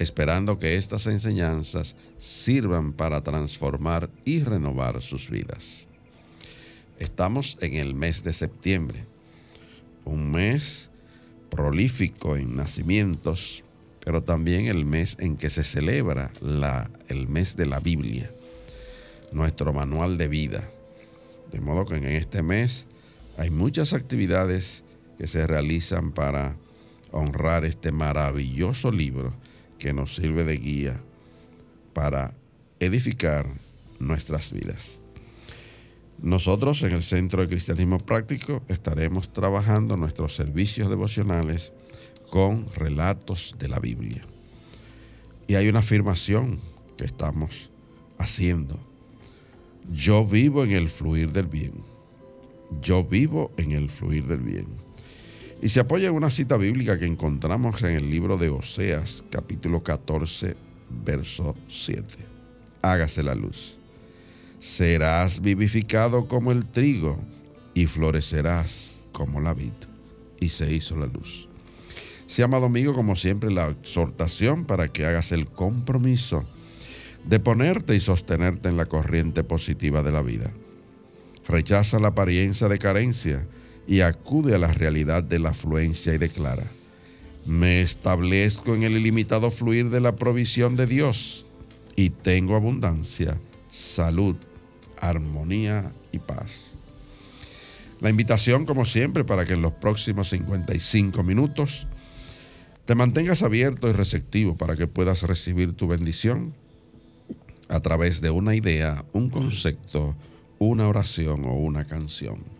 esperando que estas enseñanzas sirvan para transformar y renovar sus vidas. Estamos en el mes de septiembre, un mes prolífico en nacimientos, pero también el mes en que se celebra el mes de la Biblia, nuestro manual de vida. De modo que en este mes hay muchas actividades que se realizan para honrar este maravilloso libro que nos sirve de guía para edificar nuestras vidas. Nosotros en el Centro de Cristianismo Práctico estaremos trabajando nuestros servicios devocionales con relatos de la Biblia. Y hay una afirmación que estamos haciendo. Yo vivo en el fluir del bien. Yo vivo en el fluir del bien. Y se apoya en una cita bíblica que encontramos en el libro de Oseas, capítulo 14, verso 7. Hágase la luz. Serás vivificado como el trigo y florecerás como la vid. Y se hizo la luz. Se amado amigo, como siempre, la exhortación para que hagas el compromiso de ponerte y sostenerte en la corriente positiva de la vida. Rechaza la apariencia de carencia y acude a la realidad de la afluencia y declara, me establezco en el ilimitado fluir de la provisión de Dios y tengo abundancia, salud, armonía y paz. La invitación, como siempre, para que en los próximos 55 minutos te mantengas abierto y receptivo para que puedas recibir tu bendición a través de una idea, un concepto, una oración o una canción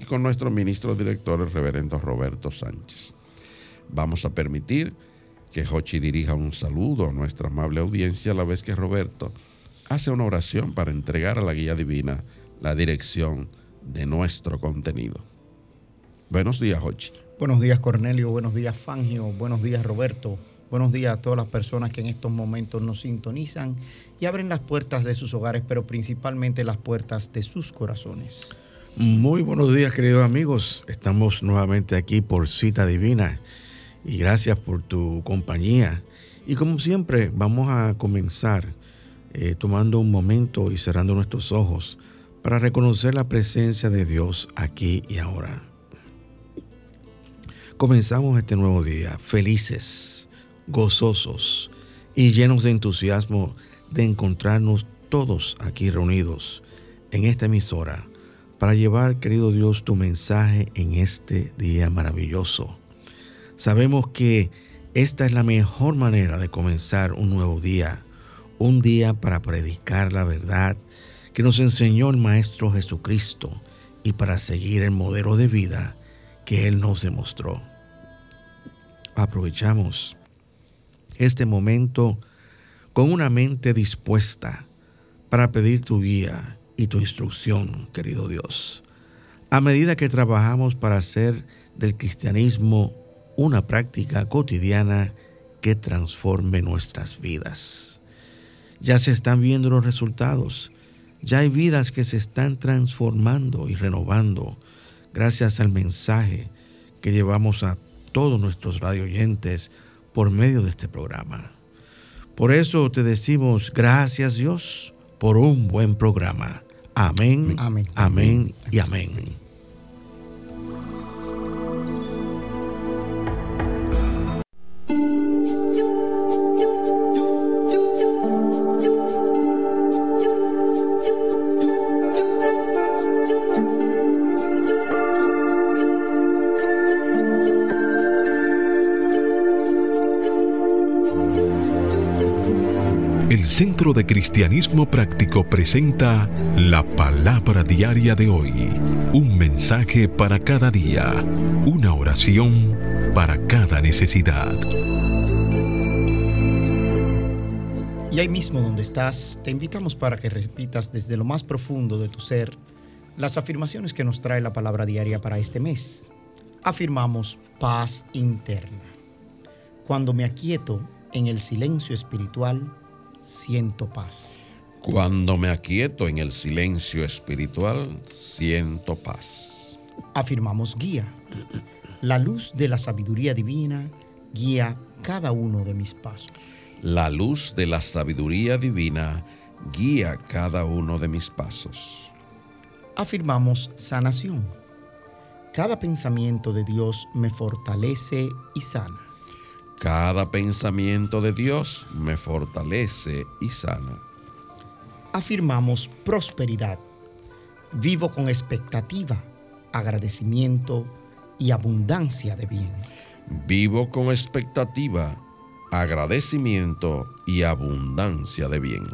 y con nuestro ministro director, el reverendo Roberto Sánchez. Vamos a permitir que Jochi dirija un saludo a nuestra amable audiencia a la vez que Roberto hace una oración para entregar a la guía divina la dirección de nuestro contenido. Buenos días, Jochi. Buenos días, Cornelio. Buenos días, Fangio. Buenos días, Roberto. Buenos días a todas las personas que en estos momentos nos sintonizan y abren las puertas de sus hogares, pero principalmente las puertas de sus corazones. Muy buenos días, queridos amigos. Estamos nuevamente aquí por Cita Divina y gracias por tu compañía. Y como siempre, vamos a comenzar eh, tomando un momento y cerrando nuestros ojos para reconocer la presencia de Dios aquí y ahora. Comenzamos este nuevo día felices, gozosos y llenos de entusiasmo de encontrarnos todos aquí reunidos en esta emisora para llevar, querido Dios, tu mensaje en este día maravilloso. Sabemos que esta es la mejor manera de comenzar un nuevo día, un día para predicar la verdad que nos enseñó el Maestro Jesucristo y para seguir el modelo de vida que Él nos demostró. Aprovechamos este momento con una mente dispuesta para pedir tu guía y tu instrucción, querido Dios. A medida que trabajamos para hacer del cristianismo una práctica cotidiana que transforme nuestras vidas. Ya se están viendo los resultados, ya hay vidas que se están transformando y renovando gracias al mensaje que llevamos a todos nuestros radioyentes por medio de este programa. Por eso te decimos gracias Dios por un buen programa. Amén, amén, amén y amén. Centro de Cristianismo Práctico presenta la palabra diaria de hoy. Un mensaje para cada día. Una oración para cada necesidad. Y ahí mismo donde estás, te invitamos para que repitas desde lo más profundo de tu ser las afirmaciones que nos trae la palabra diaria para este mes. Afirmamos paz interna. Cuando me aquieto en el silencio espiritual, siento paz. Cuando me aquieto en el silencio espiritual, siento paz. Afirmamos guía. La luz de la sabiduría divina guía cada uno de mis pasos. La luz de la sabiduría divina guía cada uno de mis pasos. Afirmamos sanación. Cada pensamiento de Dios me fortalece y sana. Cada pensamiento de Dios me fortalece y sana. Afirmamos prosperidad. Vivo con expectativa, agradecimiento y abundancia de bien. Vivo con expectativa, agradecimiento y abundancia de bien.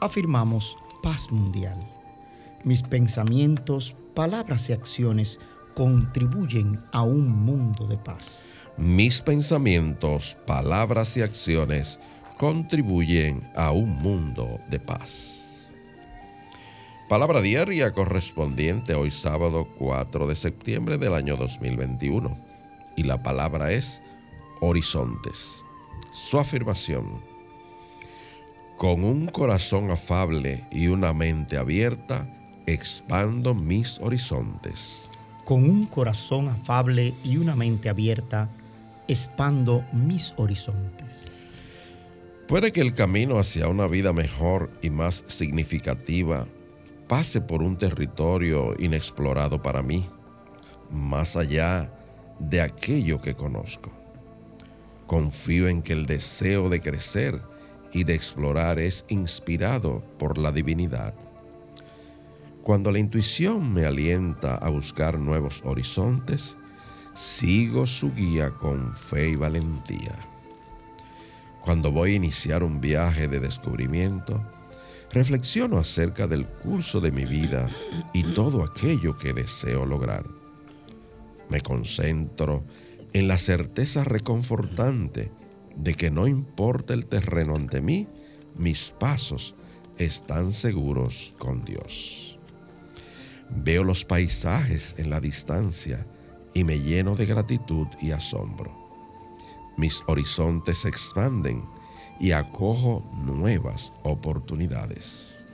Afirmamos paz mundial. Mis pensamientos, palabras y acciones contribuyen a un mundo de paz mis pensamientos, palabras y acciones contribuyen a un mundo de paz. Palabra diaria correspondiente hoy sábado 4 de septiembre del año 2021. Y la palabra es horizontes. Su afirmación. Con un corazón afable y una mente abierta, expando mis horizontes. Con un corazón afable y una mente abierta, expando mis horizontes. Puede que el camino hacia una vida mejor y más significativa pase por un territorio inexplorado para mí, más allá de aquello que conozco. Confío en que el deseo de crecer y de explorar es inspirado por la divinidad. Cuando la intuición me alienta a buscar nuevos horizontes, sigo su guía con fe y valentía. Cuando voy a iniciar un viaje de descubrimiento, reflexiono acerca del curso de mi vida y todo aquello que deseo lograr. Me concentro en la certeza reconfortante de que no importa el terreno ante mí, mis pasos están seguros con Dios. Veo los paisajes en la distancia y me lleno de gratitud y asombro. Mis horizontes se expanden y acojo nuevas oportunidades.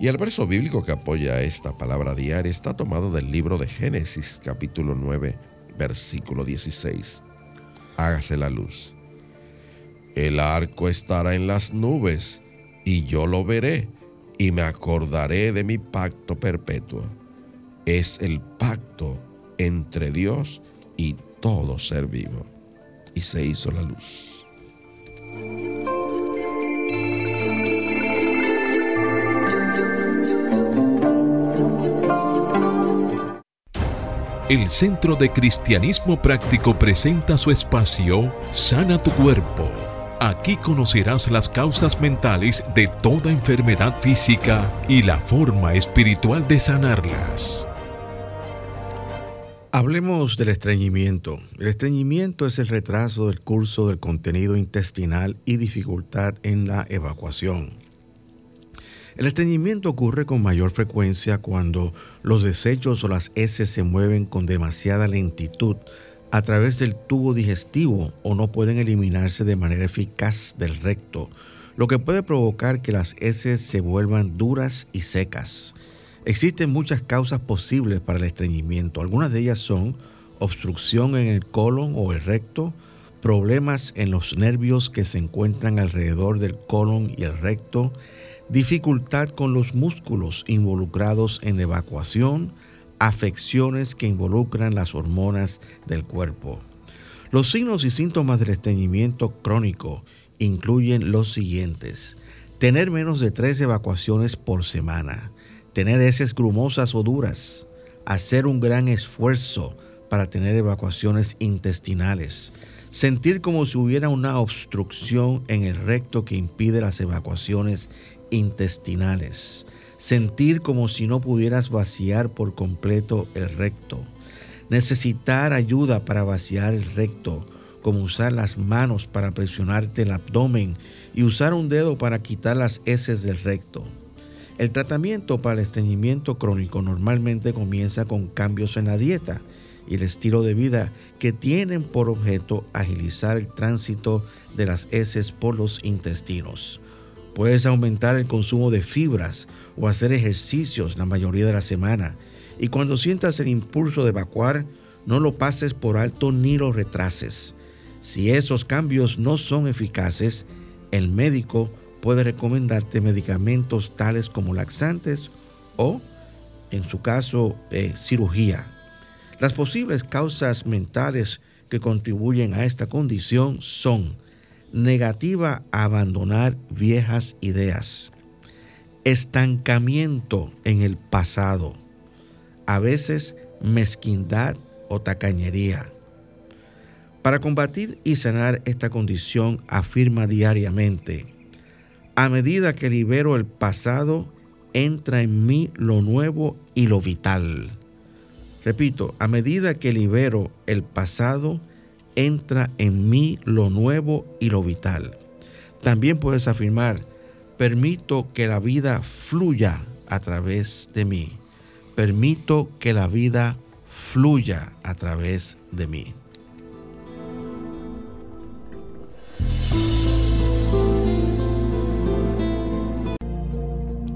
Y el verso bíblico que apoya esta palabra diaria está tomado del libro de Génesis capítulo 9 versículo 16. Hágase la luz. El arco estará en las nubes y yo lo veré y me acordaré de mi pacto perpetuo. Es el pacto entre Dios y todo ser vivo. Y se hizo la luz. El Centro de Cristianismo Práctico presenta su espacio Sana tu Cuerpo. Aquí conocerás las causas mentales de toda enfermedad física y la forma espiritual de sanarlas. Hablemos del estreñimiento. El estreñimiento es el retraso del curso del contenido intestinal y dificultad en la evacuación. El estreñimiento ocurre con mayor frecuencia cuando los desechos o las heces se mueven con demasiada lentitud a través del tubo digestivo o no pueden eliminarse de manera eficaz del recto, lo que puede provocar que las heces se vuelvan duras y secas. Existen muchas causas posibles para el estreñimiento. Algunas de ellas son obstrucción en el colon o el recto, problemas en los nervios que se encuentran alrededor del colon y el recto, dificultad con los músculos involucrados en evacuación, afecciones que involucran las hormonas del cuerpo. Los signos y síntomas del estreñimiento crónico incluyen los siguientes. Tener menos de tres evacuaciones por semana, tener heces grumosas o duras, hacer un gran esfuerzo para tener evacuaciones intestinales, sentir como si hubiera una obstrucción en el recto que impide las evacuaciones intestinales, sentir como si no pudieras vaciar por completo el recto, necesitar ayuda para vaciar el recto, como usar las manos para presionarte el abdomen y usar un dedo para quitar las heces del recto. El tratamiento para el estreñimiento crónico normalmente comienza con cambios en la dieta y el estilo de vida que tienen por objeto agilizar el tránsito de las heces por los intestinos. Puedes aumentar el consumo de fibras o hacer ejercicios la mayoría de la semana y cuando sientas el impulso de evacuar, no lo pases por alto ni lo retrases. Si esos cambios no son eficaces, el médico puede recomendarte medicamentos tales como laxantes o, en su caso, eh, cirugía. Las posibles causas mentales que contribuyen a esta condición son negativa a abandonar viejas ideas, estancamiento en el pasado, a veces mezquindad o tacañería, para combatir y sanar esta condición, afirma diariamente, a medida que libero el pasado, entra en mí lo nuevo y lo vital. Repito, a medida que libero el pasado, entra en mí lo nuevo y lo vital. También puedes afirmar, permito que la vida fluya a través de mí. Permito que la vida fluya a través de mí.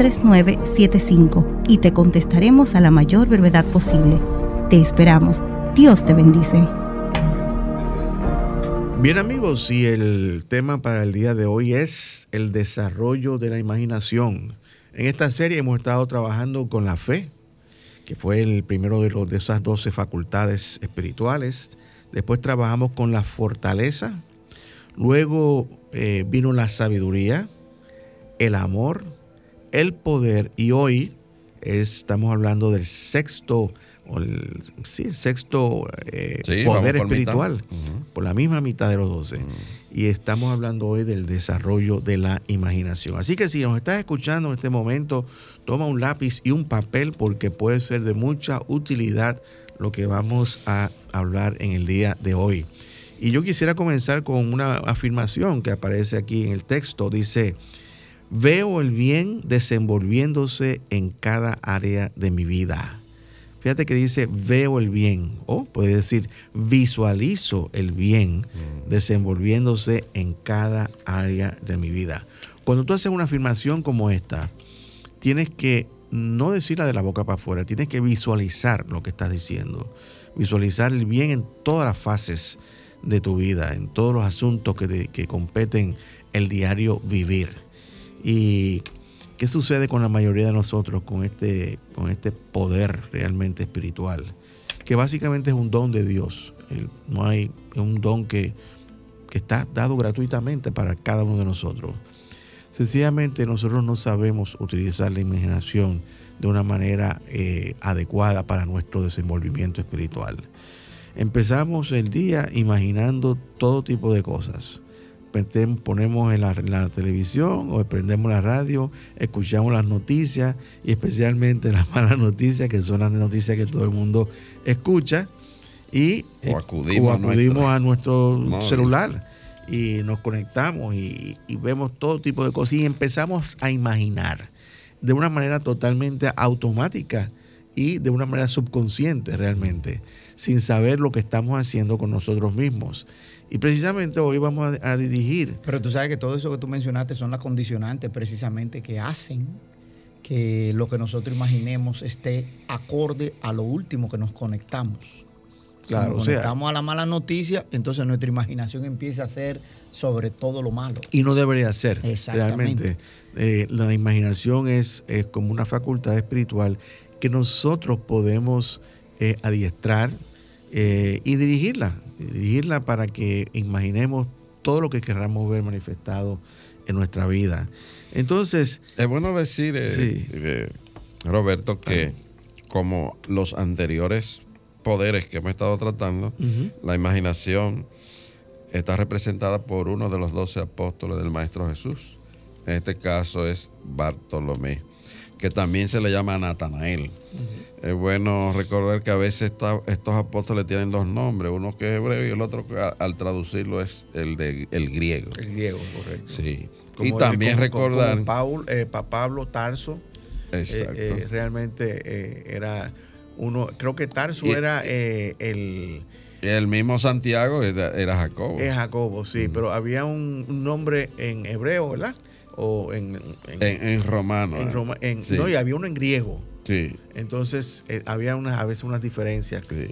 3975 y te contestaremos a la mayor brevedad posible. Te esperamos. Dios te bendice. Bien amigos, y el tema para el día de hoy es el desarrollo de la imaginación. En esta serie hemos estado trabajando con la fe, que fue el primero de, los, de esas 12 facultades espirituales. Después trabajamos con la fortaleza. Luego eh, vino la sabiduría, el amor, el poder y hoy estamos hablando del sexto, el, sí, el sexto eh, poder espiritual, por la misma mitad de los doce. Y estamos hablando hoy del desarrollo de la imaginación. Así que si nos estás escuchando en este momento, toma un lápiz y un papel porque puede ser de mucha utilidad lo que vamos a hablar en el día de hoy. Y yo quisiera comenzar con una afirmación que aparece aquí en el texto. Dice, Veo el bien desenvolviéndose en cada área de mi vida. Fíjate que dice veo el bien, o puede decir visualizo el bien mm. desenvolviéndose en cada área de mi vida. Cuando tú haces una afirmación como esta, tienes que no decirla de la boca para afuera, tienes que visualizar lo que estás diciendo. Visualizar el bien en todas las fases de tu vida, en todos los asuntos que, que competen el diario vivir. ¿Y qué sucede con la mayoría de nosotros con este, con este poder realmente espiritual? Que básicamente es un don de Dios. No hay un don que, está dado gratuitamente para cada uno de nosotros. Sencillamente nosotros no sabemos utilizar la imaginación de una manera eh, adecuada para nuestro desenvolvimiento espiritual. Empezamos el día imaginando todo tipo de cosas. Ponemos en la, televisión o prendemos la radio, escuchamos las noticias y especialmente las malas noticias, que son las noticias que todo el mundo escucha. Y o acudimos, a nuestro, celular y nos conectamos y, vemos todo tipo de cosas y empezamos a imaginar de una manera totalmente automática y de una manera subconsciente realmente, sin saber lo que estamos haciendo con nosotros mismos. Y precisamente hoy vamos a, dirigir. Pero tú sabes que todo eso que tú mencionaste son las condicionantes precisamente que hacen que lo que nosotros imaginemos esté acorde a lo último que nos conectamos. Claro, si nos conectamos a la mala noticia, entonces nuestra imaginación empieza a ser sobre todo lo malo. Y no debería ser. Realmente. Eh, la imaginación es, como una facultad espiritual que nosotros podemos eh, adiestrar eh, y dirigirla. Dirigirla para que imaginemos todo lo que queramos ver manifestado en nuestra vida. Entonces. Es bueno decir, Roberto, que como los anteriores poderes que hemos estado tratando, la imaginación está representada por uno de los doce apóstoles del Maestro Jesús. En este caso es Bartolomé, que también se le llama Natanael. Es bueno recordar que a veces estos apóstoles tienen dos nombres, uno que es hebreo y el otro que al traducirlo es el de el griego. El griego, correcto. Sí. y también recordar... Eh, Pablo Tarso, eh, eh, realmente era uno, creo que Tarso era el el mismo Santiago era, Jacobo. Es Jacobo, sí, pero había un, nombre en hebreo, ¿verdad? O en, en, romano. En, No, y había uno en griego. Sí. Entonces, eh, había unas, a veces unas diferencias. Sí.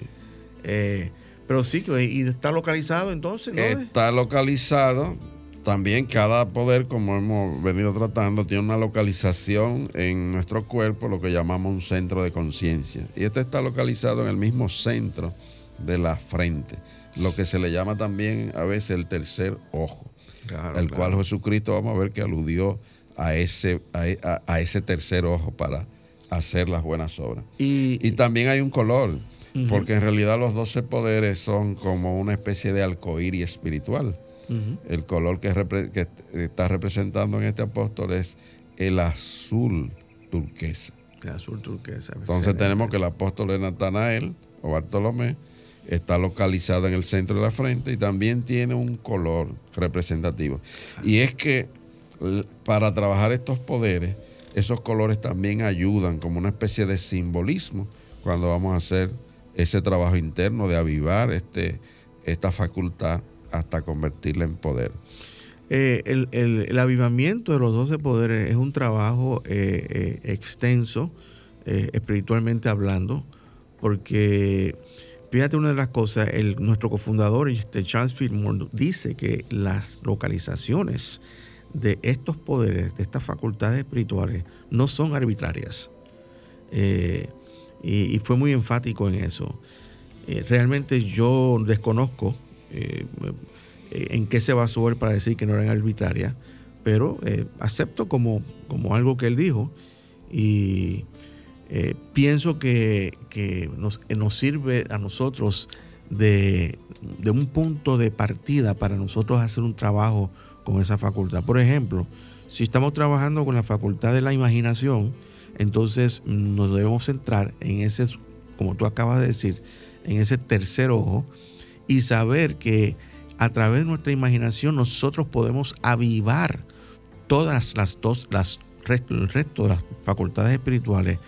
Eh, pero sí, y está localizado entonces. Está localizado. También cada poder, como hemos venido tratando, tiene una localización en nuestro cuerpo, lo que llamamos un centro de conciencia. Y este está localizado en el mismo centro de la frente, lo que se le llama también a veces el tercer ojo, el cual Jesucristo vamos a ver que aludió a ese, a, ese tercer ojo para hacer las buenas obras. Y, también hay un color, porque en realidad los doce poderes son como una especie de y espiritual. El color que, que, está representando en este apóstol es el azul turquesa. El azul turquesa. Entonces tenemos que el apóstol es Natanael o Bartolomé, está localizada en el centro de la frente y también tiene un color representativo. Y es que para trabajar estos poderes, esos colores también ayudan como una especie de simbolismo cuando vamos a hacer ese trabajo interno de avivar este, esta facultad hasta convertirla en poder. Eh, el, avivamiento de los doce poderes es un trabajo eh, eh, extenso, espiritualmente hablando, porque Fíjate una de las cosas, nuestro cofundador, este Charles Fillmore, dice que las localizaciones de estos poderes, de estas facultades espirituales, no son arbitrarias. Eh, y, fue muy enfático en eso. Eh, realmente yo desconozco eh, en qué se basó él para decir que no eran arbitrarias, pero acepto como, como algo que él dijo y eh, pienso que, nos, sirve a nosotros de, un punto de partida para nosotros hacer un trabajo con esa facultad. Por ejemplo, si estamos trabajando con la facultad de la imaginación, entonces nos debemos centrar en ese, como tú acabas de decir, en ese tercer ojo y saber que a través de nuestra imaginación nosotros podemos avivar todas las dos, las, el resto de las facultades espirituales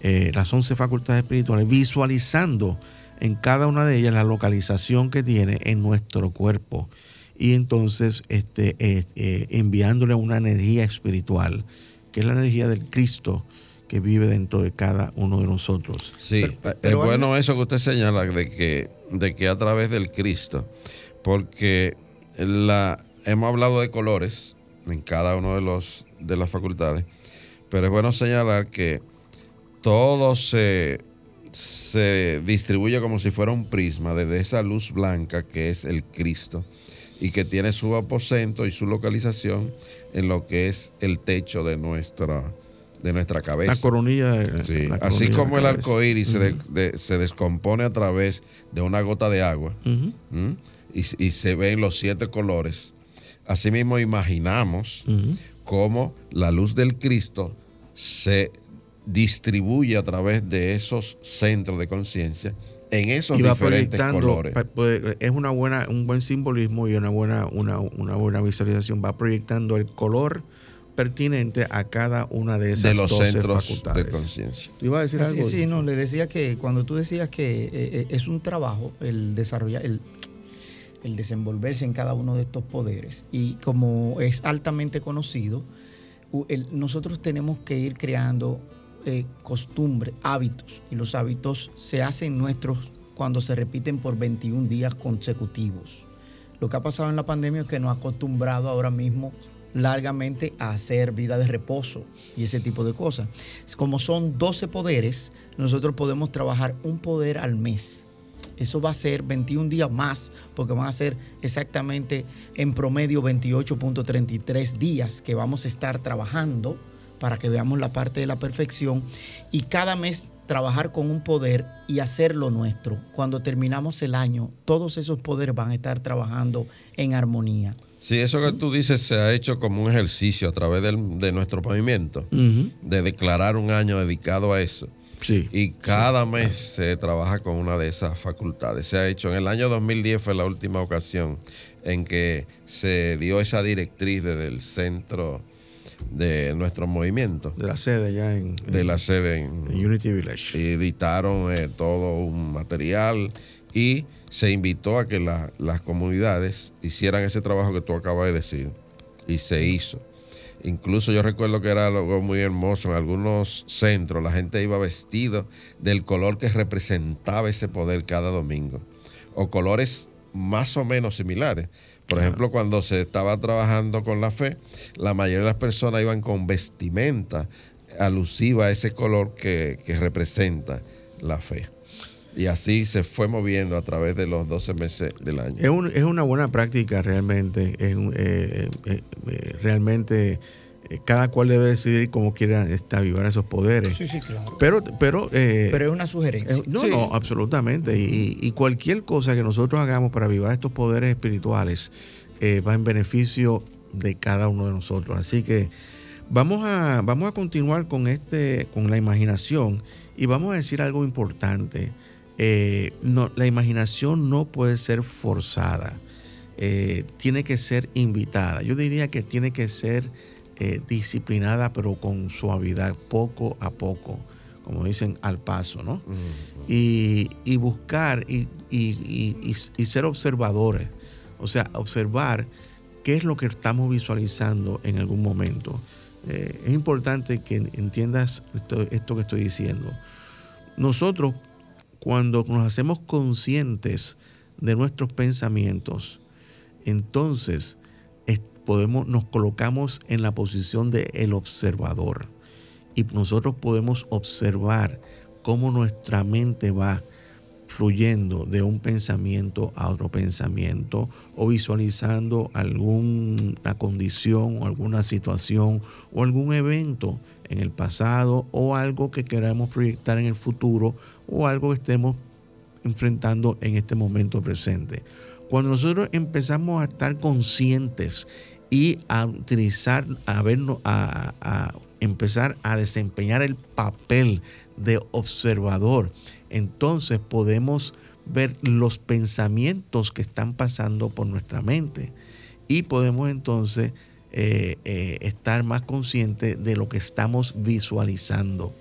eh, las 11 facultades espirituales, visualizando en cada una de ellas la localización que tiene en nuestro cuerpo y entonces este, eh, eh, enviándole una energía espiritual, que es la energía del Cristo que vive dentro de cada uno de nosotros. Sí, es bueno eso que usted señala de que, de que a través del Cristo, porque la, hemos hablado de colores en cada uno de, los, de las facultades, pero es bueno señalar que todo se, distribuye como si fuera un prisma desde esa luz blanca que es el Cristo y que tiene su aposento y su localización en lo que es el techo de nuestra, de nuestra cabeza. La coronilla. Sí, la así como el arco iris se, de- Ujú. de- se descompone a través de una gota de agua y, y se ven los siete colores, asimismo imaginamos cómo la luz del Cristo se distribuye a través de esos centros de conciencia en esos y va diferentes colores. pues, es una buena un buen simbolismo y una buena una, una buena visualización va proyectando el color pertinente a cada una de esas de los 12 centros facultades. de conciencia. ¿Tú ibas a decir Ah, Sí, algo? sí, no, le decía que cuando tú decías que eh, eh, es un trabajo el desarrollar, el, el desenvolverse en cada uno de estos poderes, y como es altamente conocido, nosotros tenemos que ir creando costumbres, hábitos, y los hábitos se hacen nuestros cuando se repiten por 21 días consecutivos. Lo que ha pasado en la pandemia es que nos ha acostumbrado ahora mismo largamente a hacer vida de reposo y ese tipo de cosas. Como son 12 poderes, nosotros podemos trabajar un poder al mes. Eso va a ser 21 días más, porque van a ser exactamente en promedio 28.33 días que vamos a estar trabajando para que veamos la parte de la perfección y cada mes trabajar con un poder y hacerlo nuestro. Cuando terminamos el año, todos esos poderes van a estar trabajando en armonía. Sí, eso que tú dices se ha hecho como un ejercicio a través del- de nuestro movimiento, de declarar un año dedicado a eso. Sí. Y cada mes se trabaja con una de esas facultades. Se ha hecho en el año 2010 fue la última ocasión en que se dio esa directriz desde el centro de nuestro movimiento, de la sede ya en, de la sede en en, Unity Village. editaron eh, todo un material y se invitó a que la- las comunidades hicieran ese trabajo que tú acabas de decir y se hizo. Incluso yo recuerdo que era algo muy hermoso en algunos centros, la gente iba vestido del color que representaba ese poder cada domingo o colores más o menos similares. Por ejemplo, cuando se estaba trabajando con la fe, la mayoría de las personas iban con vestimenta alusiva a ese color que, que representa la fe. Y así se fue moviendo a través de los 12 meses del año. Es, un- es una buena práctica realmente. Es un- eh, eh, eh, realmente eh, cada cual debe decidir cómo quiera este, avivar esos poderes. sí, claro. Pero, pero, eh, Pero es una sugerencia. eh, no, Sí. no, absolutamente. Y, y cualquier cosa que nosotros hagamos para avivar estos poderes espirituales eh, va en beneficio de cada uno de nosotros. Así que vamos a, vamos a continuar con este, con la imaginación y vamos a decir algo importante. Eh, no, la imaginación no puede ser forzada. Eh, tiene que ser invitada. Yo diría que tiene que ser eh, disciplinada, pero con suavidad, poco a poco, como dicen, al paso, ¿no? y, y buscar y, ser observadores. O sea, observar qué es lo que estamos visualizando en algún momento. Eh, es importante que entiendas esto, esto que estoy diciendo. Nosotros, cuando nos hacemos conscientes de nuestros pensamientos, entonces es- podemos, nos colocamos en la posición del el observador y nosotros podemos observar cómo nuestra mente va fluyendo de un pensamiento a otro pensamiento o visualizando alguna condición o alguna situación o algún evento en el pasado o algo que queramos proyectar en el futuro o algo que estemos enfrentando en este momento presente. Cuando nosotros empezamos a estar conscientes y a utilizar, a vernos, a, empezar a desempeñar el papel de observador, entonces podemos ver los pensamientos que están pasando por nuestra mente y podemos entonces eh, eh, estar más conscientes de lo que estamos visualizando.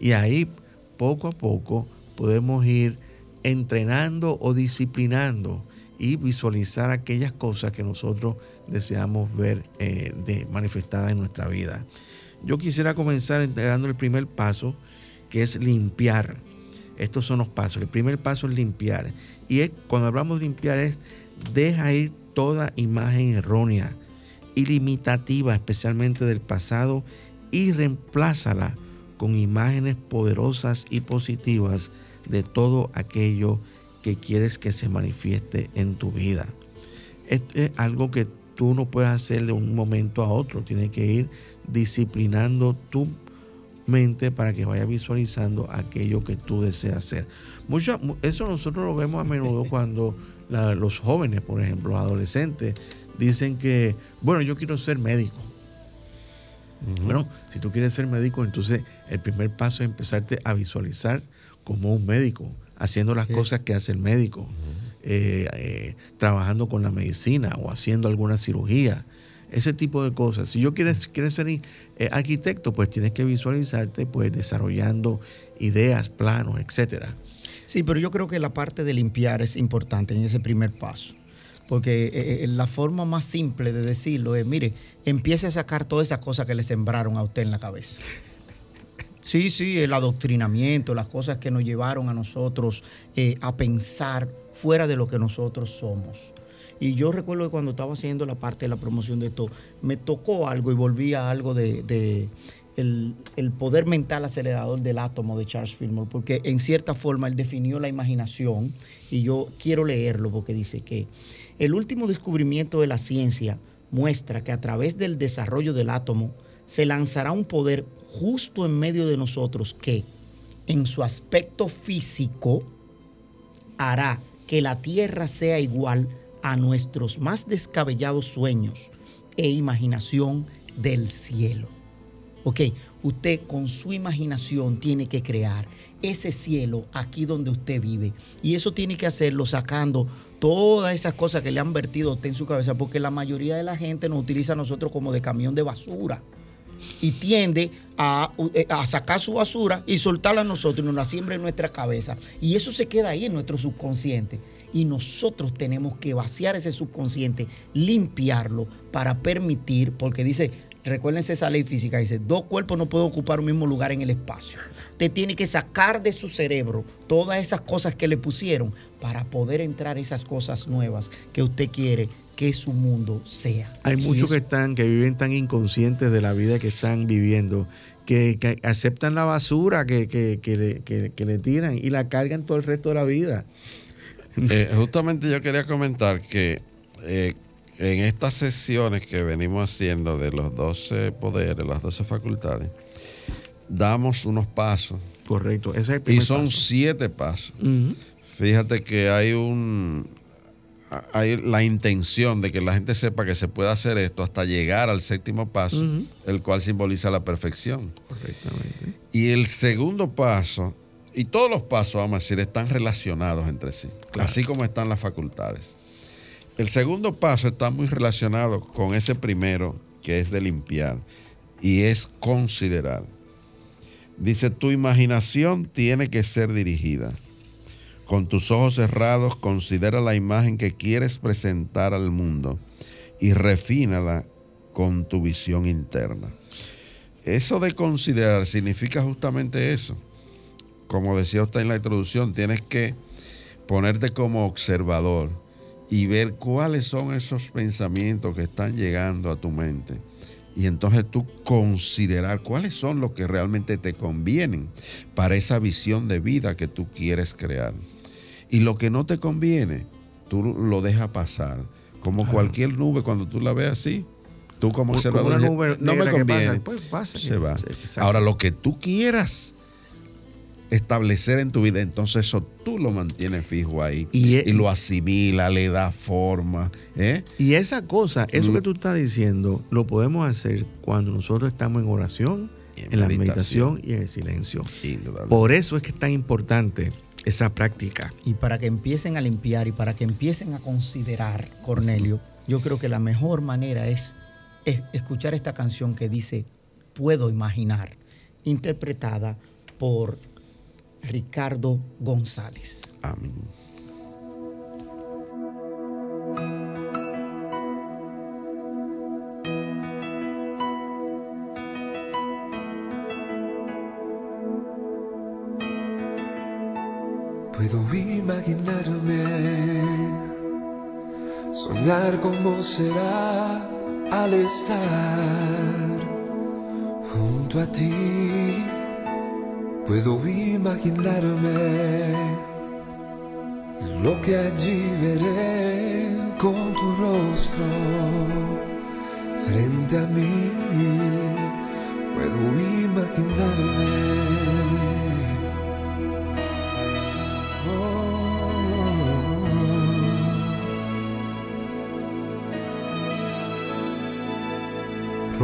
Y ahí poco a poco podemos ir entrenando o disciplinando y visualizar aquellas cosas que nosotros deseamos ver eh, de, manifestadas en nuestra vida. Yo quisiera comenzar dando el primer paso, que es limpiar. Estos son los pasos. El primer paso es limpiar. Y es, cuando hablamos de limpiar es deja ir toda imagen errónea y limitativa, especialmente del pasado, y reemplázala con imágenes poderosas y positivas de todo aquello que quieres que se manifieste en tu vida. Esto es algo que tú no puedes hacer de un momento a otro. Tienes que ir disciplinando tu mente para que vaya visualizando aquello que tú deseas hacer. Mucho, eso nosotros lo vemos a menudo cuando los jóvenes, por ejemplo, los adolescentes, dicen que, bueno, yo quiero ser médico. Bueno, si tú quieres ser médico, entonces el primer paso es empezarte a visualizar como un médico, haciendo las cosas que hace el médico, eh, eh, trabajando con la medicina o haciendo alguna cirugía, ese tipo de cosas. Si yo quieres, quieres ser eh, arquitecto, pues tienes que visualizarte pues desarrollando ideas, planos, etcétera. Sí, pero yo creo que la parte de limpiar es importante en ese primer paso. Porque eh, la forma más simple de decirlo es, mire, empiece a sacar todas esas cosas que le sembraron a usted en la cabeza. Sí, sí, el adoctrinamiento, las cosas que nos llevaron a nosotros eh, a pensar fuera de lo que nosotros somos. Y yo recuerdo que cuando estaba haciendo la parte de la promoción de esto, me tocó algo y volví a algo de, el, poder mental acelerador del átomo de Charles Fillmore, porque en cierta forma él definió la imaginación y yo quiero leerlo porque dice que el último descubrimiento de la ciencia muestra que a través del desarrollo del átomo se lanzará un poder justo en medio de nosotros que, en su aspecto físico, hará que la Tierra sea igual a nuestros más descabellados sueños e imaginación del cielo. Ok, usted con su imaginación tiene que crear ese cielo aquí donde usted vive. Y eso tiene que hacerlo sacando todas esas cosas que le han vertido a usted en su cabeza, porque la mayoría de la gente nos utiliza a nosotros como de camión de basura. Y tiende a, eh, sacar su basura y soltarla a nosotros y nos la siembra en nuestra cabeza. Y eso se queda ahí en nuestro subconsciente y nosotros tenemos que vaciar ese subconsciente, limpiarlo para permitir, porque dice, recuérdense esa ley física, dice, dos cuerpos no pueden ocupar un mismo lugar en el espacio. Usted tiene que sacar de su cerebro todas esas cosas que le pusieron para poder entrar esas cosas nuevas que usted quiere que su mundo sea. Hay muchos que están, que viven tan inconscientes de la vida que están viviendo, que, aceptan la basura que, que, le tiran y la cargan todo el resto de la vida. Eh, justamente yo quería comentar que eh, en estas sesiones que venimos haciendo de los 12 poderes, las 12 facultades, damos unos pasos. Correcto, ese es el primer Y son siete pasos. Fíjate que hay un hay la intención de que la gente sepa que se puede hacer esto hasta llegar al séptimo paso, el cual simboliza la perfección. Correctamente. Y el segundo paso, y todos los pasos, vamos a decir, están relacionados entre sí, así como están las facultades. El segundo paso está muy relacionado con ese primero, que es de limpiar, y es considerar. Dice, tu imaginación tiene que ser dirigida. Con tus ojos cerrados, considera la imagen que quieres presentar al mundo y refínala con tu visión interna. Eso de considerar significa justamente eso. Como decía usted en la introducción, tienes que ponerte como observador y ver cuáles son esos pensamientos que están llegando a tu mente. Y entonces tú considerar cuáles son los que realmente te convienen para esa visión de vida que tú quieres crear. Y lo que no te conviene, tú lo dejas pasar. Como cualquier nube, cuando tú la ves así, tú como observador, no me conviene, pues se va. Ahora, lo que tú quieras establecer en tu vida, entonces eso tú lo mantienes fijo ahí y, e- lo asimila, le da forma. ¿eh? Y esa cosa, eso que tú estás diciendo, lo podemos hacer cuando nosotros estamos en oración, en, la meditación y en el silencio. Por eso es que es tan importante esa práctica. Y para que empiecen a limpiar y para que empiecen a considerar, Cornelio, yo creo que la mejor manera es escuchar esta canción que dice, puedo imaginar, interpretada por Ricardo González. Amén. Puedo imaginarme, soñar cómo será al estar junto a ti Puedo imaginarme lo que allí veré con tu rostro frente a mí. Puedo imaginarme.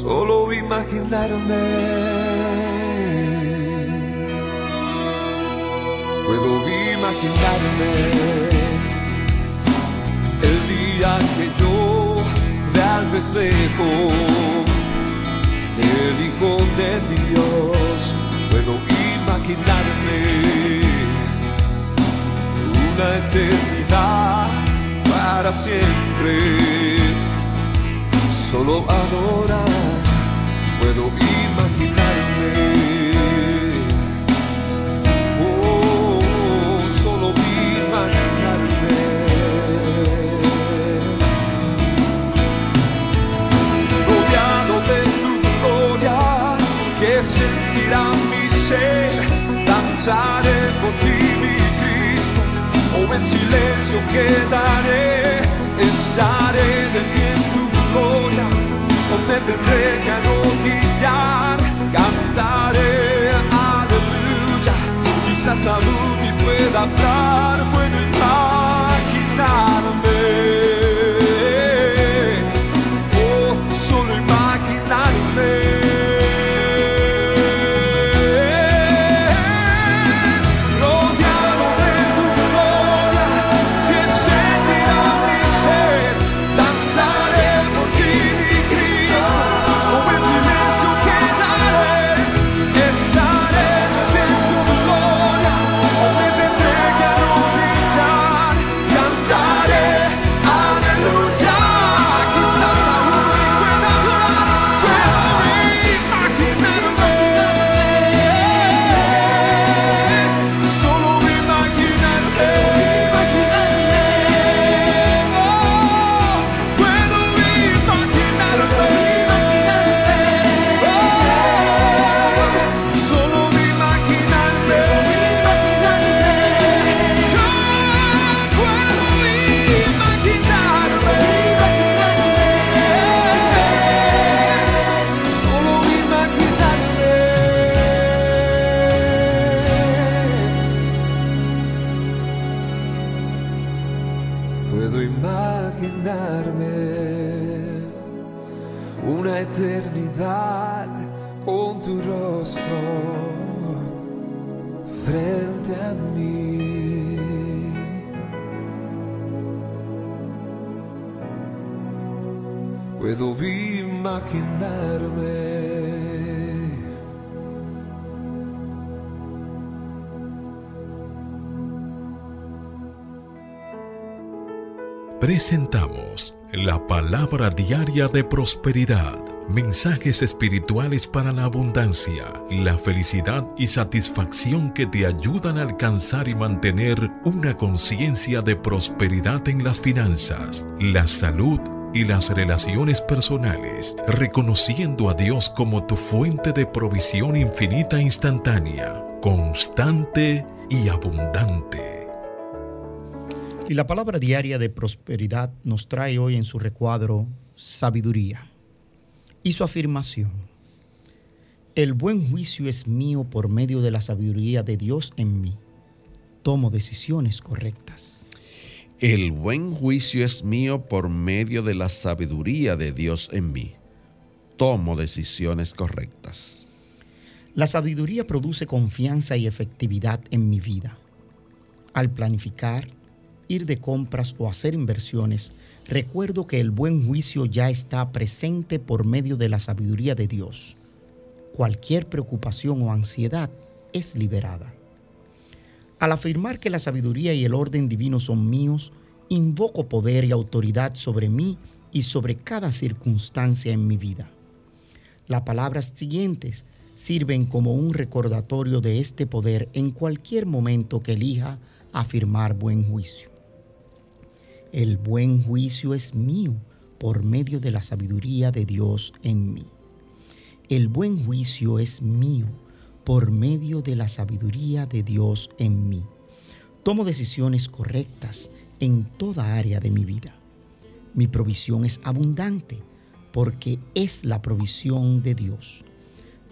solo imaginarme. Puedo imaginarme el día que yo vea al reflejo del Hijo de Dios. Puedo imaginarme una eternidad para siempre solo adorar, puedo imaginarme. Oh, solo imaginarme. Rodeado de tu gloria, que sentirá mi ser, danzaré por ti, mi Cristo, o en silencio quedaré, estaré de pie en tu gloria, o me tendré arrodillar, cantaré, aleluya, quizás aún ni pueda hablar, puedo imaginarme, Puedo imaginarme. Presentamos la palabra diaria de prosperidad, mensajes espirituales para la abundancia, la felicidad y satisfacción que te ayudan a alcanzar y mantener una conciencia de prosperidad en las finanzas, la salud y las relaciones personales, reconociendo a Dios como tu fuente de provisión infinita instantánea, constante y abundante. Y la palabra diaria de prosperidad nos trae hoy en su recuadro sabiduría y su afirmación. El buen juicio es mío por medio de la sabiduría de Dios en mí. Tomo decisiones correctas. El buen juicio es mío por medio de la sabiduría de Dios en mí. Tomo decisiones correctas. La sabiduría produce confianza y efectividad en mi vida. Al planificar, ir de compras o hacer inversiones, recuerdo que el buen juicio ya está presente por medio de la sabiduría de Dios. Cualquier preocupación o ansiedad es liberada. Al afirmar que la sabiduría y el orden divino son míos, invoco poder y autoridad sobre mí y sobre cada circunstancia en mi vida. Las palabras siguientes sirven como un recordatorio de este poder en cualquier momento que elija afirmar buen juicio. El buen juicio es mío por medio de la sabiduría de Dios en mí. El buen juicio es mío por medio de la sabiduría de Dios en mí. Tomo decisiones correctas en toda área de mi vida. Mi provisión es abundante porque es la provisión de Dios.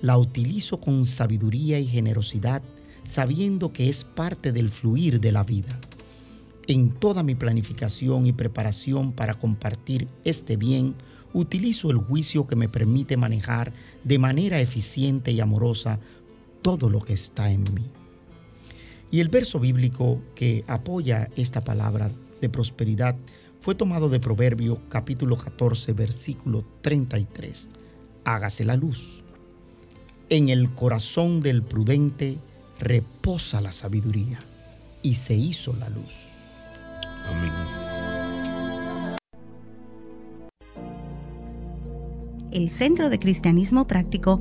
La utilizo con sabiduría y generosidad, sabiendo que es parte del fluir de la vida. En toda mi planificación y preparación para compartir este bien, utilizo el juicio que me permite manejar de manera eficiente y amorosa todo lo que está en mí. Y el verso bíblico que apoya esta palabra de prosperidad fue tomado de Proverbio capítulo 14 versículo 33. Hágase la luz. En el corazón del prudente reposa la sabiduría y se hizo la luz. Amén. El Centro de Cristianismo Práctico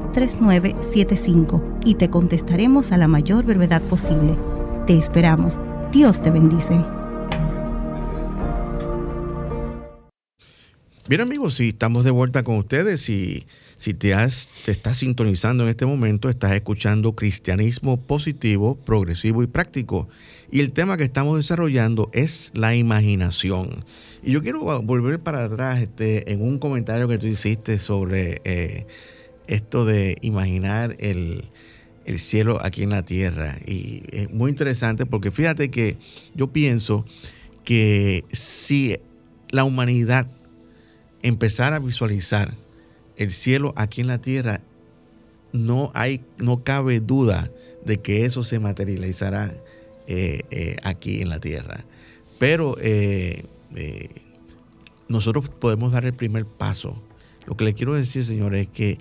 809-350-3975 y te contestaremos a la mayor brevedad posible. Te esperamos. Dios te bendice. Bien amigos, si estamos de vuelta con ustedes y si te estás sintonizando en este momento, estás escuchando Cristianismo positivo, progresivo y práctico. Y el tema que estamos desarrollando es la imaginación. Y yo quiero volver para atrás este, en un comentario que tú hiciste sobre eh, esto de imaginar el, el cielo aquí en la tierra. Y es muy interesante porque fíjate que yo pienso que si la humanidad empezara a visualizar el cielo aquí en la tierra, no hay, no cabe duda de que eso se materializará eh, eh, aquí en la tierra. Pero eh, nosotros podemos dar el primer paso. Lo que le quiero decir, señores, es que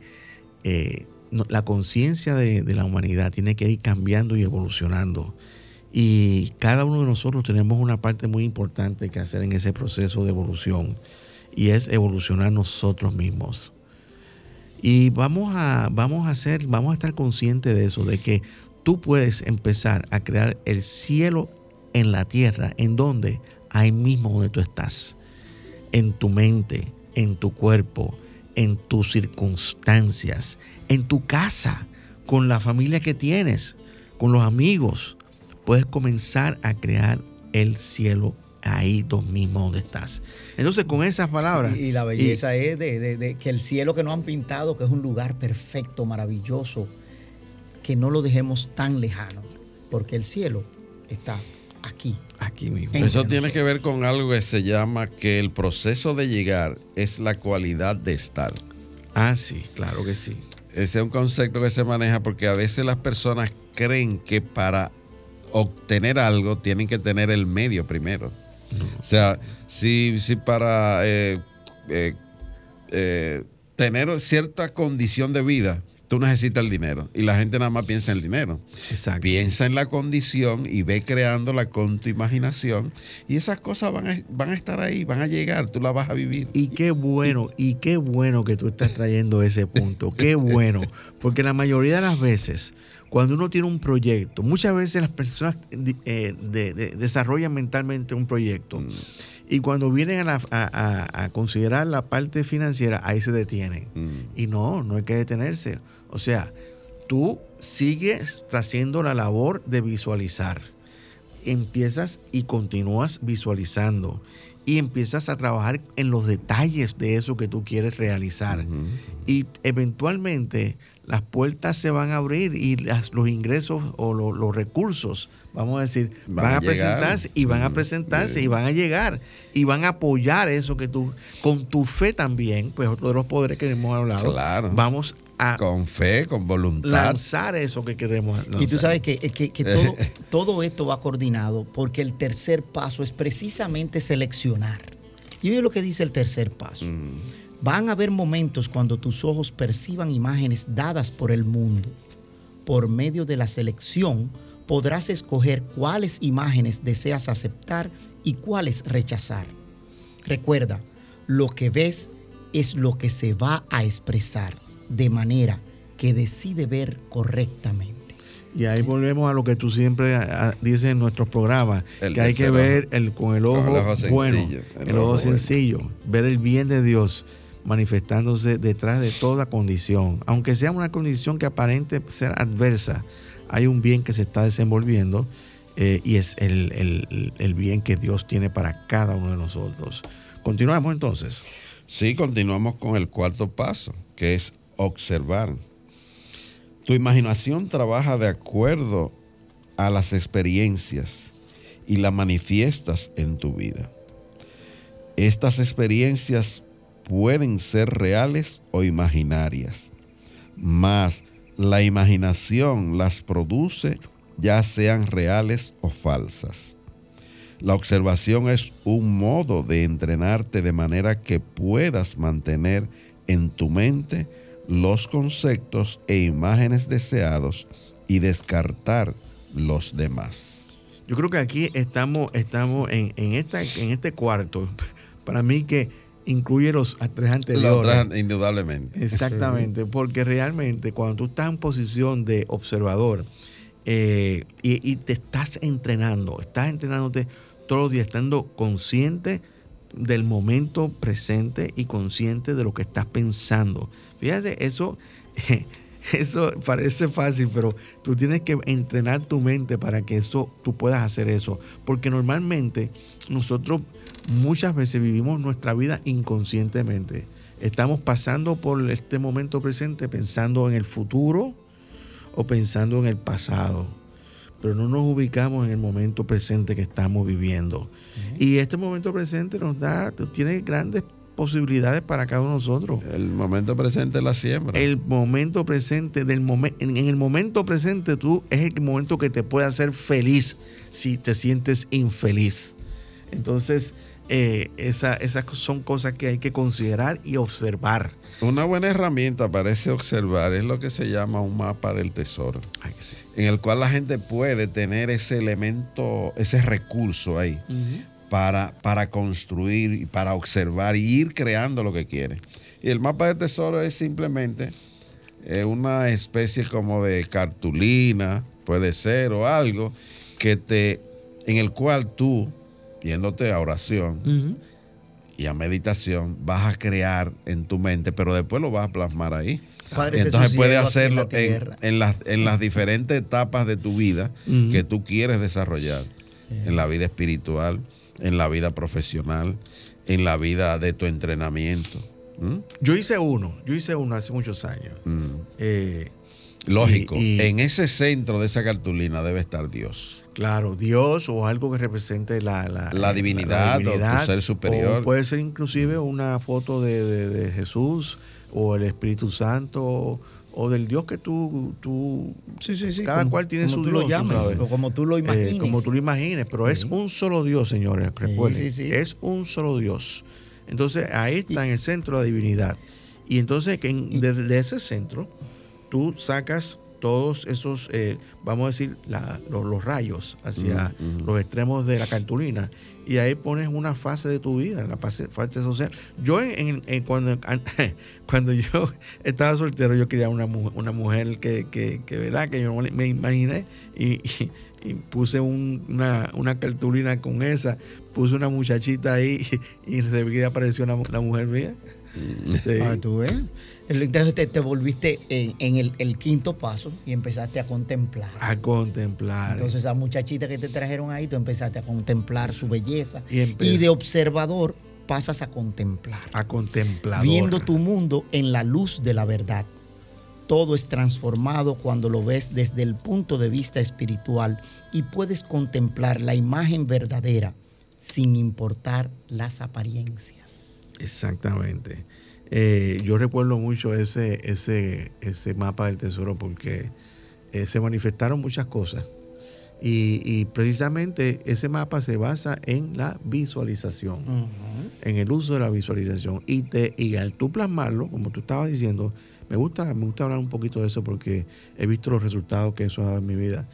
la conciencia de, de la humanidad tiene que ir cambiando y evolucionando. Y cada uno de nosotros tenemos una parte muy importante que hacer en ese proceso de evolución y es evolucionar nosotros mismos. Y vamos a, vamos a hacer, vamos a estar conscientes de eso, de que tú puedes empezar a crear el cielo en la tierra, en donde, ahí mismo donde tú estás, en tu mente, en tu cuerpo, en tus circunstancias, en tu casa, con la familia que tienes, con los amigos. Puedes comenzar a crear el cielo ahí tú mismo donde estás. Entonces, con esas palabras. Y, la belleza es de, que el cielo que nos han pintado, que es un lugar perfecto, maravilloso, que no lo dejemos tan lejano, porque el cielo está aquí. Aquí mismo. Eso tiene que ver con algo que se llama que el proceso de llegar es la cualidad de estar. Ah, sí, claro que sí. Ese es un concepto que se maneja porque a veces las personas creen que para obtener algo tienen que tener el medio primero. O sea, si, si para eh, eh, eh, tener cierta condición de vida, tú necesitas el dinero. Y la gente nada más piensa en el dinero. Exacto. Piensa en la condición y ve creándola con tu imaginación. Y esas cosas van a, van a estar ahí, van a llegar, tú las vas a vivir. Y qué bueno, y qué bueno que tú estás trayendo ese punto. Qué bueno. Porque la mayoría de las veces cuando uno tiene un proyecto, muchas veces las personas eh, desarrollan mentalmente un proyecto mm. y cuando vienen a, considerar la parte financiera, ahí se detienen. Mm. Y no, no hay que detenerse. O sea, tú sigues haciendo la labor de visualizar. Empiezas y continúas visualizando y empiezas a trabajar en los detalles de eso que tú quieres realizar. Y eventualmente las puertas se van a abrir y las, los ingresos o los recursos, vamos a decir, van, a, presentarse y van a presentarse y van a llegar y van a apoyar eso que tú, con tu fe también, pues otro de los poderes que hemos hablado, vamos a Con fe, con voluntad. lanzar eso que queremos. Y tú sabes que, que- que todo, todo esto va coordinado porque el tercer paso es precisamente seleccionar. Y oye lo que dice el tercer paso. Mm. Van a haber momentos cuando tus ojos perciban imágenes dadas por el mundo. Por medio de la selección podrás escoger cuáles imágenes deseas aceptar y cuáles rechazar. Recuerda, lo que ves es lo que se va a expresar de manera que decide ver correctamente. Y ahí volvemos a lo que tú siempre dices en nuestros programas, El que hay que ver el, con el Con ojo, el ojo bueno, sencillo, el, el ojo, ojo bueno. sencillo, ver el bien de Dios manifestándose detrás de toda condición. Aunque sea una condición que aparente ser adversa, hay un bien que se está desenvolviendo eh, y es el, el- el bien que Dios tiene para cada uno de nosotros. Continuamos entonces. Sí, continuamos con el cuarto paso, que es observar. Tu imaginación trabaja de acuerdo a las experiencias y la manifiestas en tu vida. Estas experiencias pueden ser reales o imaginarias, mas la imaginación las produce ya sean reales o falsas. La observación es un modo de entrenarte de manera que puedas mantener en tu mente los conceptos e imágenes deseados y descartar los demás. Yo creo que aquí estamos, estamos en, en esta, en este cuarto, para mí que incluye los tres anteriores. otro, indudablemente. Exactamente, porque realmente cuando tú estás en posición de observador eh, y, y te estás entrenando, estás entrenándote todos los días, estando consciente del momento presente y consciente de lo que estás pensando. Fíjate, eso, eso parece fácil, pero tú tienes que entrenar tu mente para que eso, tú puedas hacer eso. Porque normalmente nosotros muchas veces vivimos nuestra vida inconscientemente. Estamos pasando por este momento presente pensando en el futuro o pensando en el pasado, pero no nos ubicamos en el momento presente que estamos viviendo. Y este momento presente nos da, tiene grandes posibilidades para cada uno de nosotros. El momento presente es la siembra. El momento presente, del momen- en, en el momento presente tú es el momento que te puede hacer feliz si te sientes infeliz. Entonces, eh, esa- esas son cosas que hay que considerar y observar. Una buena herramienta para ese observar es lo que se llama un mapa del tesoro, Ay, sí. en el cual la gente puede tener ese elemento, ese recurso ahí. para, para construir y para observar y ir creando lo que quiere. Y el mapa de tesoro es simplemente eh, una especie como de cartulina, puede ser, o algo, que te, en el cual tú, yéndote a oración y a meditación, vas a crear en tu mente, pero después lo vas a plasmar ahí. Padre, entonces puedes en hacerlo en, las, en las diferentes etapas de tu vida que tú quieres desarrollar. En la vida espiritual, en la vida profesional, en la vida de tu entrenamiento. ¿Mm? Yo hice uno, yo hice uno hace muchos años. Mm. Eh, Lógico, Y- y- en ese centro de esa cartulina debe estar Dios. Claro, Dios o algo que represente la, la, La divinidad o tu ser superior. O puede ser inclusive una foto de, de- de Jesús o el Espíritu Santo o, o del Dios que tú, tú Sí, sí, sí. Cada como- cual tiene su tú Dios, o como tú lo Eh, imagines. como tú lo imagines, pero es un solo Dios, señores. Recuerden, sí, sí. es un solo Dios. Entonces ahí está en el centro la divinidad. Y entonces que en- de, de ese centro tú sacas todos esos, eh, vamos a decir, la- los, los rayos hacia Mm, mm. los extremos de la cartulina. Y ahí pones una fase de tu vida, la fase, fase social. Yo en, en- en cuando, cuando yo estaba soltero, yo quería una, una mujer que, que, que, ¿verdad? que yo me imaginé y, y- y puse un- una, una cartulina con esa, puse una muchachita ahí y, y enseguida apareció una, la mujer mía. Sí. Ah, tú ves. Entonces te, te volviste en, en el, el quinto paso y empezaste a contemplar. A contemplar. Entonces esa muchachita que te trajeron ahí, tú empezaste a contemplar su belleza. Y Y de observador pasas a contemplar. a contemplar. Viendo tu mundo en la luz de la verdad. Todo es transformado cuando lo ves desde el punto de vista espiritual y puedes contemplar la imagen verdadera sin importar las apariencias. Exactamente. Eh, yo recuerdo mucho ese, ese, ese mapa del tesoro porque eh, se manifestaron muchas cosas. Y, precisamente ese mapa se basa en la visualización, en el uso de la visualización. Y, te, y al tú plasmarlo, como tú estabas diciendo, me gusta, me gusta hablar un poquito de eso porque he visto los resultados que eso ha dado en mi vida.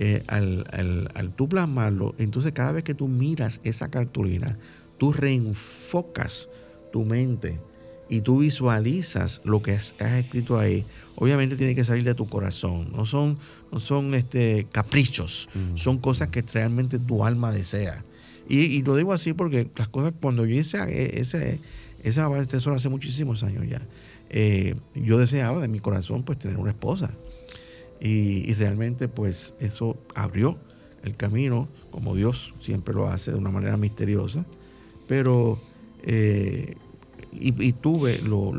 Eh, al, al, al tú plasmarlo, entonces cada vez que tú miras esa cartulina, tú reenfocas tu mente y tú visualizas lo que has, escrito ahí, obviamente tiene que salir de tu corazón. No son, no son este, caprichos, mm. son cosas que realmente tu alma desea. Y, lo digo así porque las cosas, cuando yo hice ese, ese mapa de tesoro hace muchísimos años ya, eh, yo deseaba de mi corazón pues tener una esposa. Y, realmente pues eso abrió el camino, como Dios siempre lo hace de una manera misteriosa. Pero eh, y, tuve, lo,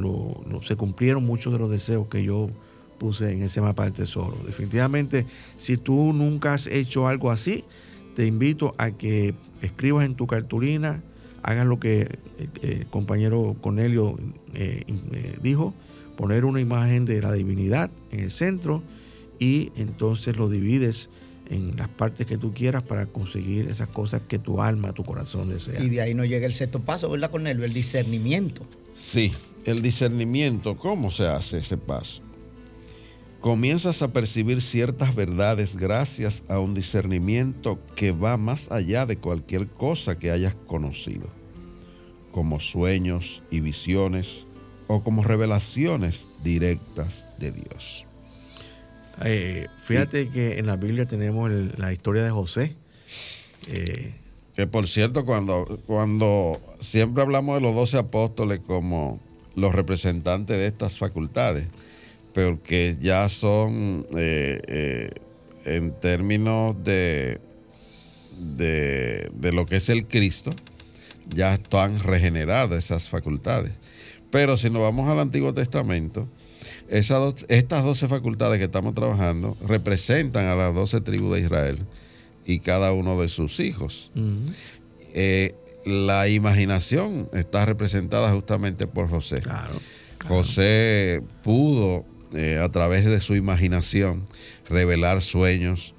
se cumplieron muchos de los deseos que yo puse en ese mapa del tesoro. Definitivamente, si tú nunca has hecho algo así, te invito a que escribas en tu cartulina, hagas lo que eh, el compañero Cornelio eh, eh, dijo, poner una imagen de la divinidad en el centro y entonces lo divides en las partes que tú quieras para conseguir esas cosas que tu alma, tu corazón desea. Y de ahí no llega el sexto paso, ¿verdad, Cornelio? El discernimiento. Sí, el discernimiento, ¿cómo se hace ese paso? Comienzas a percibir ciertas verdades gracias a un discernimiento que va más allá de cualquier cosa que hayas conocido, como sueños y visiones o como revelaciones directas de Dios. Eh, fíjate que en la Biblia tenemos la historia de José. Eh, que por cierto, cuando, cuando siempre hablamos de los doce apóstoles como los representantes de estas facultades, pero que ya son eh, en términos de, de, de, lo que es el Cristo, ya están regeneradas esas facultades. Pero si nos vamos al Antiguo Testamento, estas 12 facultades que estamos trabajando representan a las 12 tribus de Israel y cada uno de sus hijos. Eh, la imaginación está representada justamente por José. José pudo, eh, a través de su imaginación, revelar sueños,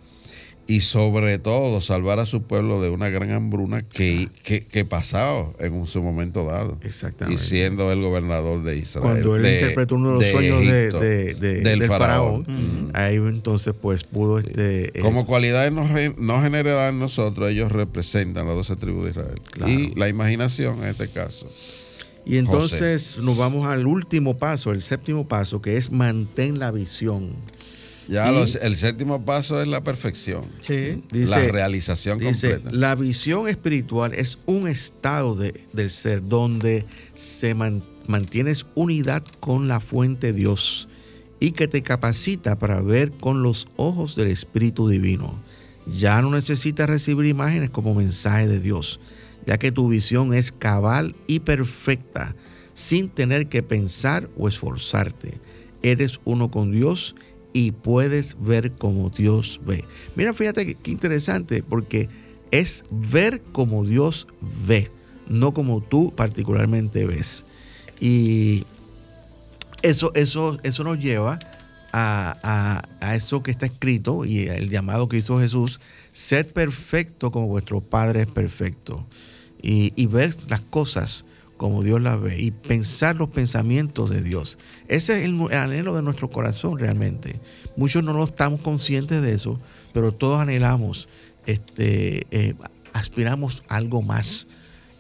y sobre todo salvar a su pueblo de una gran hambruna que, que, pasaba en su momento dado. Exactamente. Y siendo el gobernador de Israel. Cuando él interpretó uno de los sueños de, del, faraón, ahí entonces pues pudo... Este, eh, Como cualidades no, no generadas en nosotros, ellos representan las 12 tribus de Israel. Y la imaginación en este caso. Y entonces nos vamos al último paso, el séptimo paso, que es mantén la visión. Ya el séptimo paso es la perfección. Sí. la realización completa. La visión espiritual es un estado del ser donde se mantienes unidad con la fuente Dios y que te capacita para ver con los ojos del Espíritu Divino. Ya no necesitas recibir imágenes como mensaje de Dios, ya que tu visión es cabal y perfecta, sin tener que pensar o esforzarte. Eres uno con Dios y puedes ver como Dios ve. Mira, fíjate qué interesante, porque es ver como Dios ve, no como tú particularmente ves. Y eso, eso, eso nos lleva a, eso que está escrito y el llamado que hizo Jesús, ser perfecto como vuestro Padre es perfecto. Y, y ver las cosas como Dios la ve y pensar los pensamientos de Dios. Ese es el, anhelo de nuestro corazón realmente. Muchos no lo estamos conscientes de eso, pero todos anhelamos, este, eh, aspiramos algo más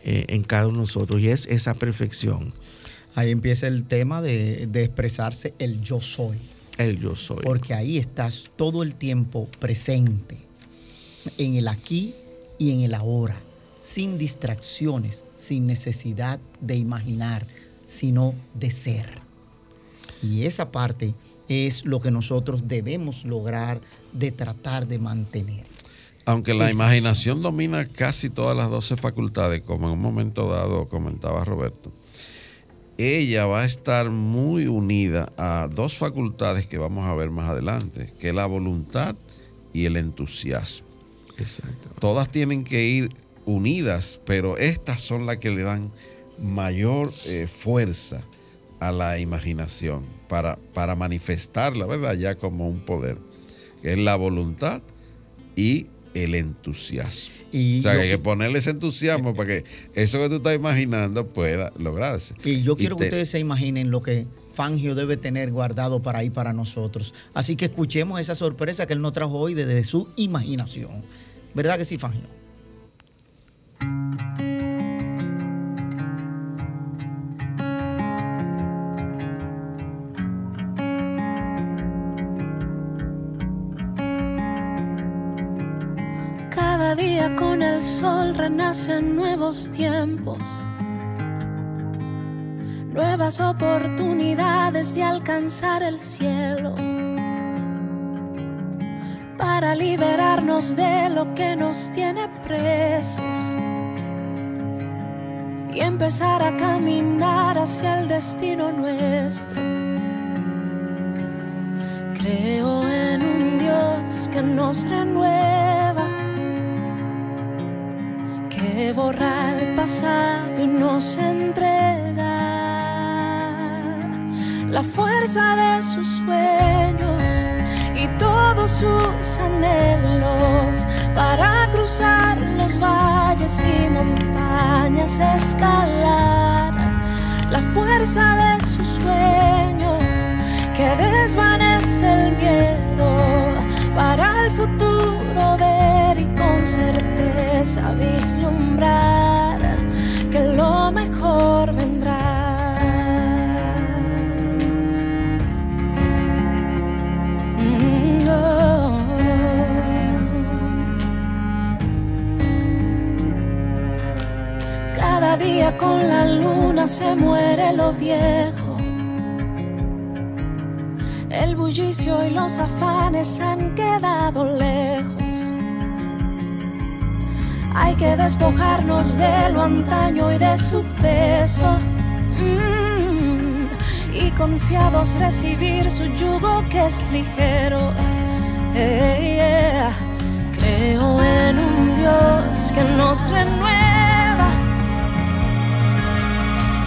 eh, en cada uno de nosotros y es esa perfección. Ahí empieza el tema de, de expresarse el yo soy. El yo soy. Porque ahí estás todo el tiempo presente, en el aquí y en el ahora sin distracciones, sin necesidad de imaginar, sino de ser. Y esa parte es lo que nosotros debemos lograr de tratar de mantener. Aunque la imaginación domina casi todas las 12 facultades, como en un momento dado comentaba Roberto, ella va a estar muy unida a dos facultades que vamos a ver más adelante, que es la voluntad y el entusiasmo. Exacto. Todas tienen que ir unidas, pero estas son las que le dan mayor eh, fuerza a la imaginación para, para manifestarla, ¿verdad? Ya como un poder, que es la voluntad y el entusiasmo. Y o sea, yo- que hay que ponerle ese entusiasmo para que eso que tú estás imaginando pueda lograrse. Y yo quiero que te- ustedes se imaginen lo que Fangio debe tener guardado para ahí para nosotros. Así que escuchemos esa sorpresa que él nos trajo hoy desde su imaginación. ¿Verdad que sí, Fangio? Renacen nuevos tiempos, nuevas oportunidades de alcanzar el cielo, para liberarnos de lo que nos tiene presos. Y empezar a caminar hacia el destino nuestro. Creo en un Dios que nos renueva, que borra el pasado y nos entrega. La fuerza de sus sueños y todos sus anhelos para cruzar los valles y montañas, escalar. La fuerza de sus sueños que desvanece el miedo para el futuro certeza vislumbrar que lo mejor vendrá. Mm, oh. Cada día con la luna se muere lo viejo. El bullicio y los afanes han quedado lejos. Hay que despojarnos de lo antaño y de su peso. Mm, y confiados recibir su yugo que es ligero. Yeah. Creo en un Dios que nos renueva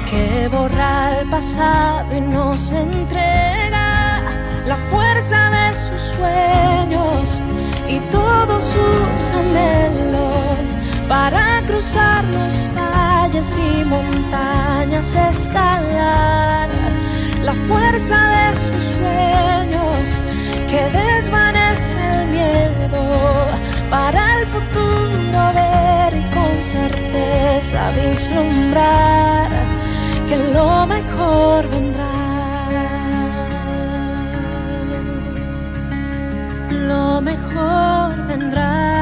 que borra el pasado y nos entrega la fuerza de sus sueños y todos sus anhelos para cruzar los valles y montañas, escalar la fuerza de sus sueños que desvanece el miedo para el futuro ver y con certeza vislumbrar que lo mejor vendrá. Lo mejor vendrá.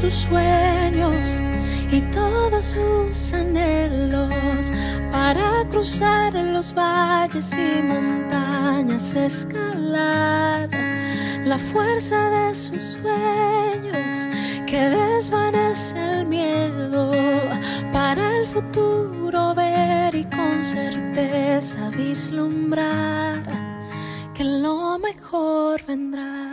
Sus sueños y todos sus anhelos para cruzar los valles y montañas, escalar la fuerza de sus sueños que desvanece el miedo para el futuro ver y con certeza vislumbrar que lo mejor vendrá.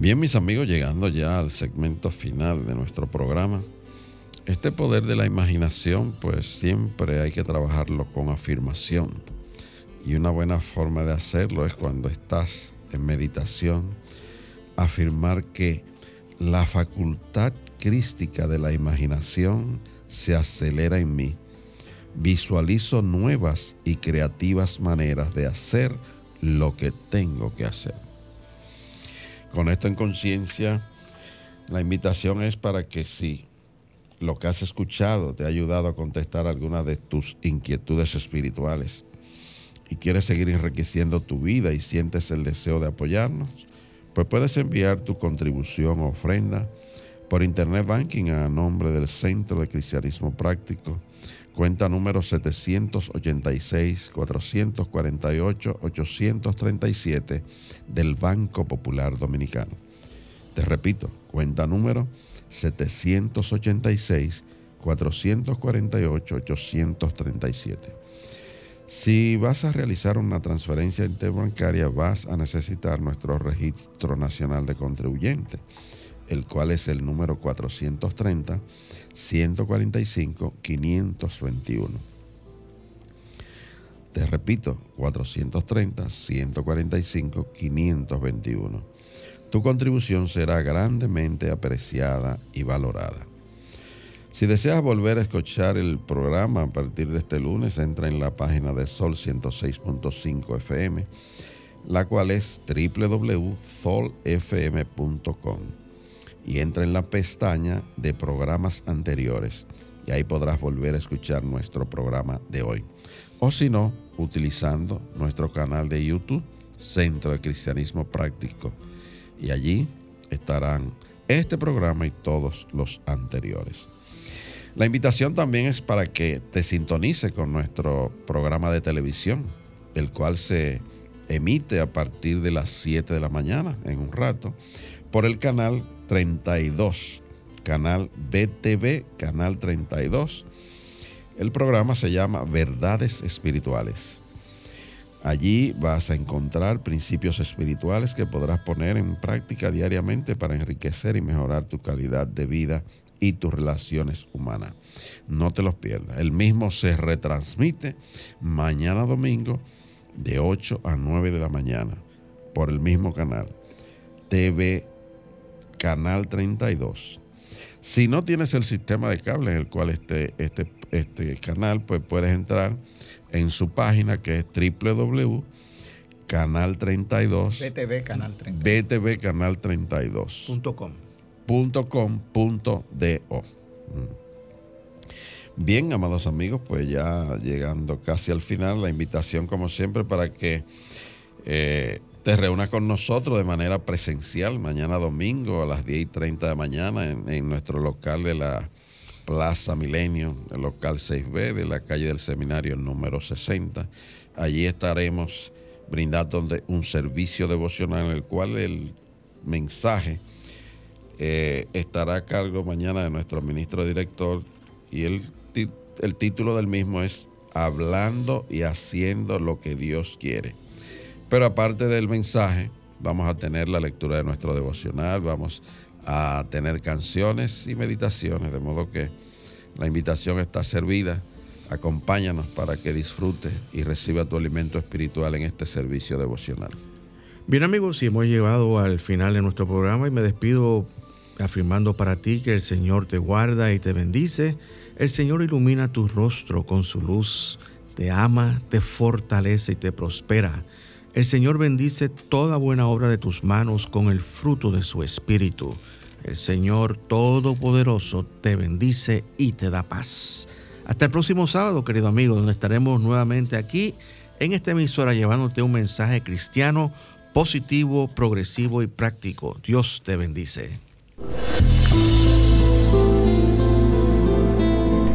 Bien, mis amigos, llegando ya al segmento final de nuestro programa. Este poder de la imaginación, pues siempre hay que trabajarlo con afirmación. Y una buena forma de hacerlo es cuando estás en meditación, afirmar que la facultad crística de la imaginación se acelera en mí. Visualizo nuevas y creativas maneras de hacer lo que tengo que hacer. Con esto en conciencia, la invitación es para que si lo que has escuchado te ha ayudado a contestar algunas de tus inquietudes espirituales y quieres seguir enriqueciendo tu vida y sientes el deseo de apoyarnos, pues puedes enviar tu contribución o ofrenda por Internet Banking a nombre del Centro de Cristianismo Práctico, cuenta número 786-448-837 del Banco Popular Dominicano. Te repito, cuenta número 786-448-837. Si vas a realizar una transferencia interbancaria, vas a necesitar nuestro registro nacional de contribuyente, el cual es el número 430-145-521. Te repito, 430-145-521. Tu contribución será grandemente apreciada y valorada. Si deseas volver a escuchar el programa a partir de este lunes, entra en la página de Sol 106.5 FM, la cual es www.solfm.com y entra en la pestaña de programas anteriores y ahí podrás volver a escuchar nuestro programa de hoy. O si no, utilizando nuestro canal de YouTube, Centro de Cristianismo Práctico. Y allí estarán este programa y todos los anteriores. La invitación también es para que te sintonice con nuestro programa de televisión, el cual se emite a partir de las 7 de la mañana, en un rato, por el canal 32, canal BTV, canal 32. El programa se llama Verdades Espirituales. Allí vas a encontrar principios espirituales que podrás poner en práctica diariamente para enriquecer y mejorar tu calidad de vida y tus relaciones humanas. No te los pierdas. El mismo se retransmite mañana domingo de 8 a 9 de la mañana por el mismo canal. TV Canal 32. Si no tienes el sistema de cable en el cual esté este, este canal, pues puedes entrar en su página que es www.canal32. BTV Canal 32. BTV Canal 32.com .com.do. Mm. Bien, amados amigos, pues ya llegando casi al final, la invitación como siempre para que eh, te reúnas con nosotros de manera presencial mañana domingo a las 10 y 30 de mañana en, nuestro local de la Plaza Milenio, el local 6B de la calle del Seminario número 60. Allí estaremos brindando un servicio devocional en el cual el mensaje eh, estará a cargo mañana de nuestro ministro director y el, el título del mismo es Hablando y haciendo lo que Dios quiere. Pero aparte del mensaje, vamos a tener la lectura de nuestro devocional, vamos a tener canciones y meditaciones, de modo que la invitación está servida. Acompáñanos para que disfrutes y reciba tu alimento espiritual en este servicio devocional. Bien amigos, y hemos llegado al final de nuestro programa y me despido afirmando para ti que el Señor te guarda y te bendice. El Señor ilumina tu rostro con su luz, te ama, te fortalece y te prospera. El Señor bendice toda buena obra de tus manos con el fruto de su espíritu. El Señor Todopoderoso te bendice y te da paz. Hasta el próximo sábado, querido amigo, donde estaremos nuevamente aquí en esta emisora llevándote un mensaje cristiano positivo, progresivo y práctico. Dios te bendice.